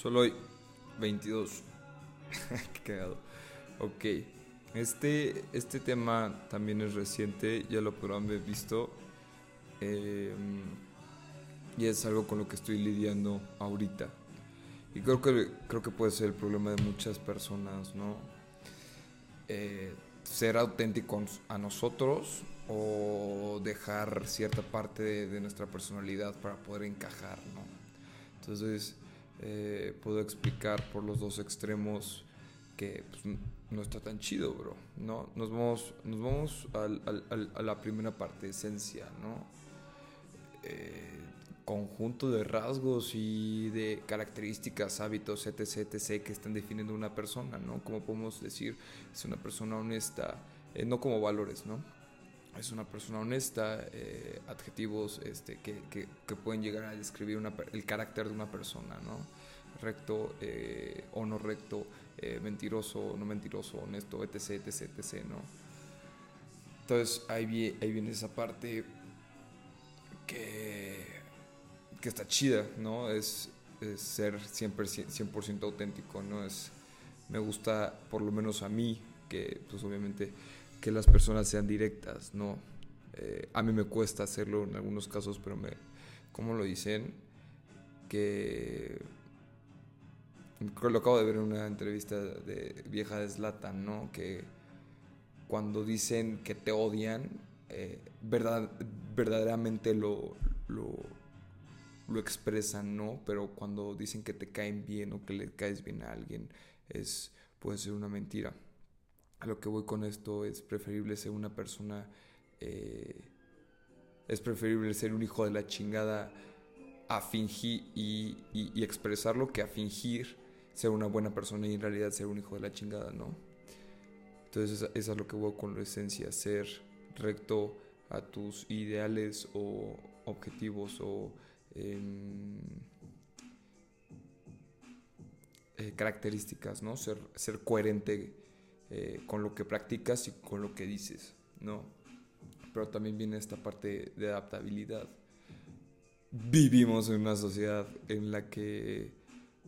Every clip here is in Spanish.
Solo hay 22. Qué cagado. Ok. Este, este tema también es reciente, ya lo podrán haber visto. Eh, y es algo con lo que estoy lidiando ahorita. Y creo que, creo que puede ser el problema de muchas personas, ¿no? Eh, ser auténticos a nosotros o dejar cierta parte de, nuestra personalidad para poder encajar, ¿no? Entonces, eh, puedo explicar por los dos extremos que pues, no está tan chido, bro, ¿no? Nos vamos, nos vamos a la primera parte, esencia, ¿no? Eh, conjunto de rasgos y de características, hábitos, etc., etc., que están definiendo una persona, ¿no? Como podemos decir, es una persona honesta, eh, no como valores, ¿no? Es una persona honesta, eh, adjetivos este, que, que, pueden llegar a describir una, el carácter de una persona, ¿no? Recto eh, o no recto, mentiroso o no mentiroso, honesto, etc., etc., etc., ¿no? Entonces ahí, viene esa parte que que está chida, ¿no? Es, ser siempre 100%, auténtico, ¿no? Es, me gusta, por lo menos a mí, que pues obviamente que las personas sean directas, ¿no? Eh, a mí me cuesta hacerlo en algunos casos, pero me, ¿cómo lo dicen? Que lo acabo de ver en una entrevista de vieja de Slatan, ¿no? Que cuando dicen que te odian, eh, verdad, verdaderamente lo, lo, lo expresan, ¿no? Pero cuando dicen que te caen bien o que le caes bien a alguien, es, puede ser una mentira. A lo que voy con esto es preferible ser una persona, eh, es preferible ser un hijo de la chingada a fingir y, expresarlo que a fingir ser una buena persona y en realidad ser un hijo de la chingada, ¿no? Entonces eso es lo que voy con la esencia, ser recto a tus ideales o objetivos o Em, eh, características, ¿no? Ser, ser coherente eh, con lo que practicas y con lo que dices, ¿no? Pero también viene esta parte de adaptabilidad. Vivimos en una sociedad en la que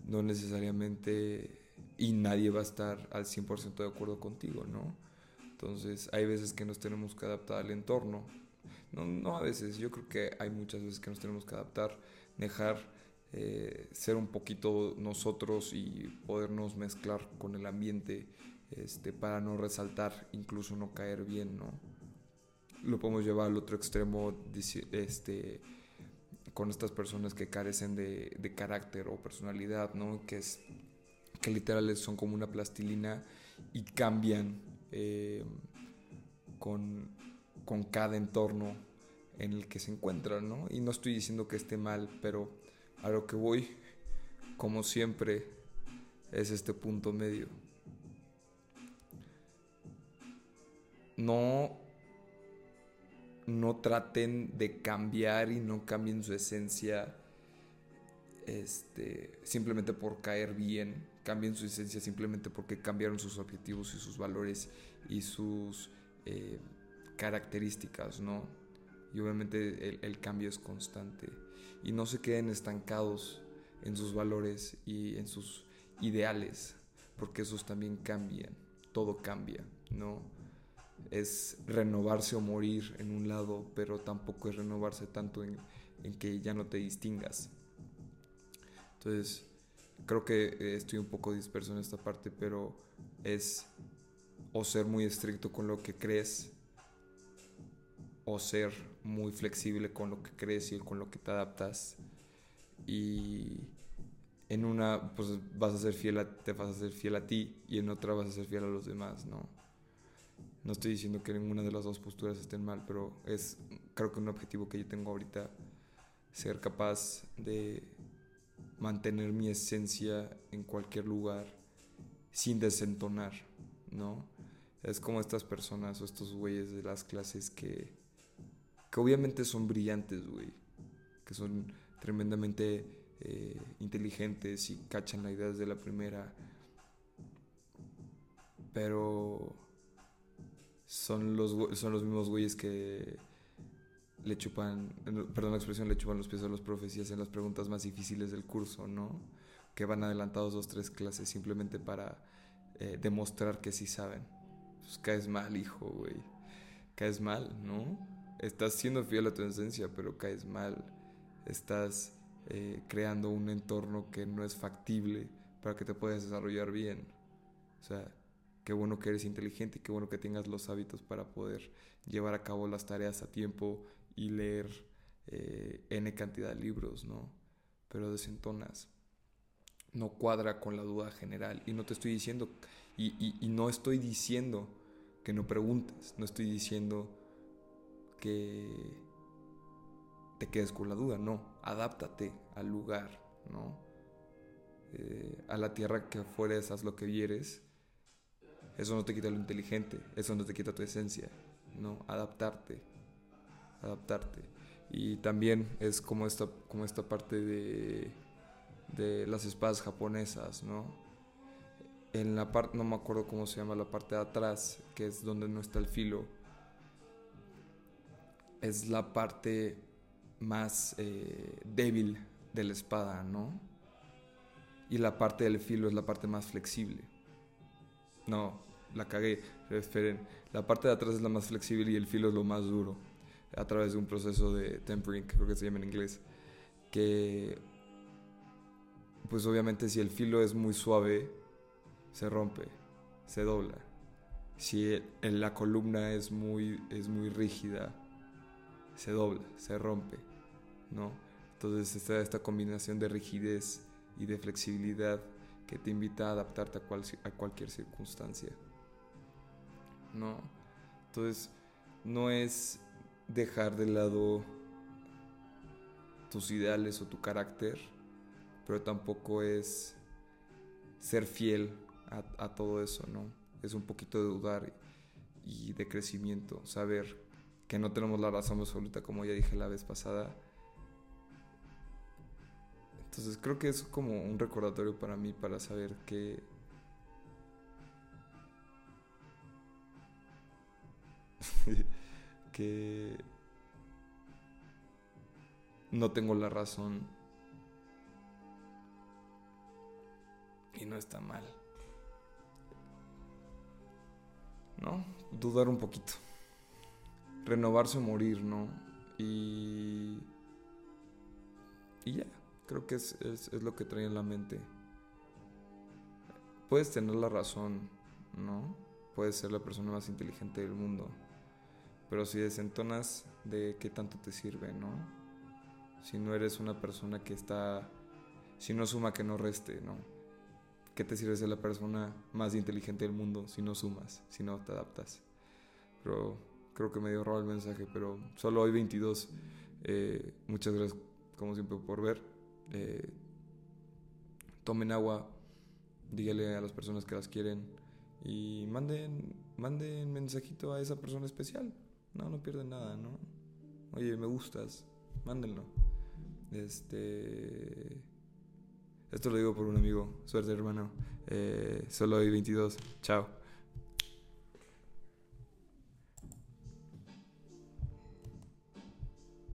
no necesariamente y nadie va a estar al 100% de acuerdo contigo, ¿no? Entonces hay veces que nos tenemos que adaptar al entorno no, no a veces, yo creo que hay muchas veces que nos tenemos que adaptar, dejar eh, ser un poquito nosotros y podernos mezclar con el ambiente este, para no resaltar, incluso no caer bien, ¿no? Lo podemos llevar al otro extremo este, con estas personas que carecen de, de carácter o personalidad, ¿no? Que, es, que literal son como una plastilina y cambian eh, con con cada entorno en el que se encuentran, ¿no? Y no estoy diciendo que esté mal, pero a lo que voy, como siempre, es este punto medio. No, no traten de cambiar y no cambien su esencia este, simplemente por caer bien, cambien su esencia simplemente porque cambiaron sus objetivos y sus valores y sus... Eh, características, ¿no? Y obviamente el, cambio es constante. Y no se queden estancados en sus valores y en sus ideales, porque esos también cambian, todo cambia, ¿no? Es renovarse o morir en un lado, pero tampoco es renovarse tanto en, que ya no te distingas. Entonces, creo que estoy un poco disperso en esta parte, pero es o ser muy estricto con lo que crees o ser muy flexible con lo que crees y con lo que te adaptas. Y en una, pues vas a ser fiel a, te vas a ser fiel a ti y en otra vas a ser fiel a los demás, ¿no? No estoy diciendo que ninguna de las dos posturas estén mal, pero es creo que un objetivo que yo tengo ahorita, ser capaz de mantener mi esencia en cualquier lugar sin desentonar, ¿no? Es como estas personas o estos güeyes de las clases que que obviamente son brillantes, güey, que son tremendamente eh, inteligentes y cachan la idea desde la primera, pero son los, son los mismos güeyes que le chupan, perdón la expresión, le chupan los pies a los profecías en las preguntas más difíciles del curso, ¿no? que van adelantados dos, tres clases simplemente para eh, demostrar que sí saben. Pues caes mal, hijo, güey. Caes mal, ¿no? Estás siendo fiel a tu esencia, pero caes mal. Estás eh, creando un entorno que no es factible para que te puedas desarrollar bien. O sea, qué bueno que eres inteligente qué bueno que tengas los hábitos para poder llevar a cabo las tareas a tiempo y leer eh, N cantidad de libros, ¿no? Pero desentonas. No cuadra con la duda general. Y no te estoy diciendo, y, y no estoy diciendo que no preguntes, no estoy diciendo que te quedes con la duda, no, adáptate al lugar, ¿no? Eh, a la tierra que fueres, haz lo que vieres. Eso no te quita lo inteligente, eso no te quita tu esencia, ¿no? Adaptarte, adaptarte. Y también es como esta, como esta parte de, de las espadas japonesas, ¿no? En la parte, no me acuerdo cómo se llama, la parte de atrás, que es donde no está el filo, es la parte más eh, débil de la espada, ¿no? Y la parte del filo es la parte más flexible. No, la cagué, esperen. La parte de atrás es la más flexible y el filo es lo más duro. A través de un proceso de tempering, creo que se llama en inglés. Que, pues obviamente si el filo es muy suave, se rompe, se dobla. Si la columna es muy, es muy rígida, se dobla, se rompe. ¿no? Entonces está esta combinación de rigidez y de flexibilidad que te invita a adaptarte a, cualquier circunstancia, ¿no? Entonces no es dejar de lado tus ideales o tu carácter, pero tampoco es ser fiel a, todo eso, ¿no? Es un poquito de dudar y de crecimiento, saber que no tenemos la razón absoluta, como ya dije la vez pasada, entonces creo que es como un recordatorio para mí para saber que que no tengo la razón y no está mal. ¿No? Dudar un poquito. Renovarse o morir, ¿no? Y... Y ya. Creo que es, lo que trae en la mente. Puedes tener la razón, ¿no? Puedes ser la persona más inteligente del mundo. Pero si desentonas, ¿de qué tanto te sirve, no? Si no eres una persona que está. Si no suma, que no reste, ¿no? ¿Qué te sirve ser la persona más inteligente del mundo si no sumas, si no te adaptas? Pero creo que me dio raro el mensaje, pero solo hoy 22. Eh, muchas gracias, como siempre, por ver. Eh, tomen agua, dígale a las personas que las quieren y manden, manden mensajito a esa persona especial. No, no pierden nada, ¿no? Oye, me gustas, mándenlo. Este. Esto lo digo por un amigo. Suerte, hermano. Eh, solo hay 22. Chao.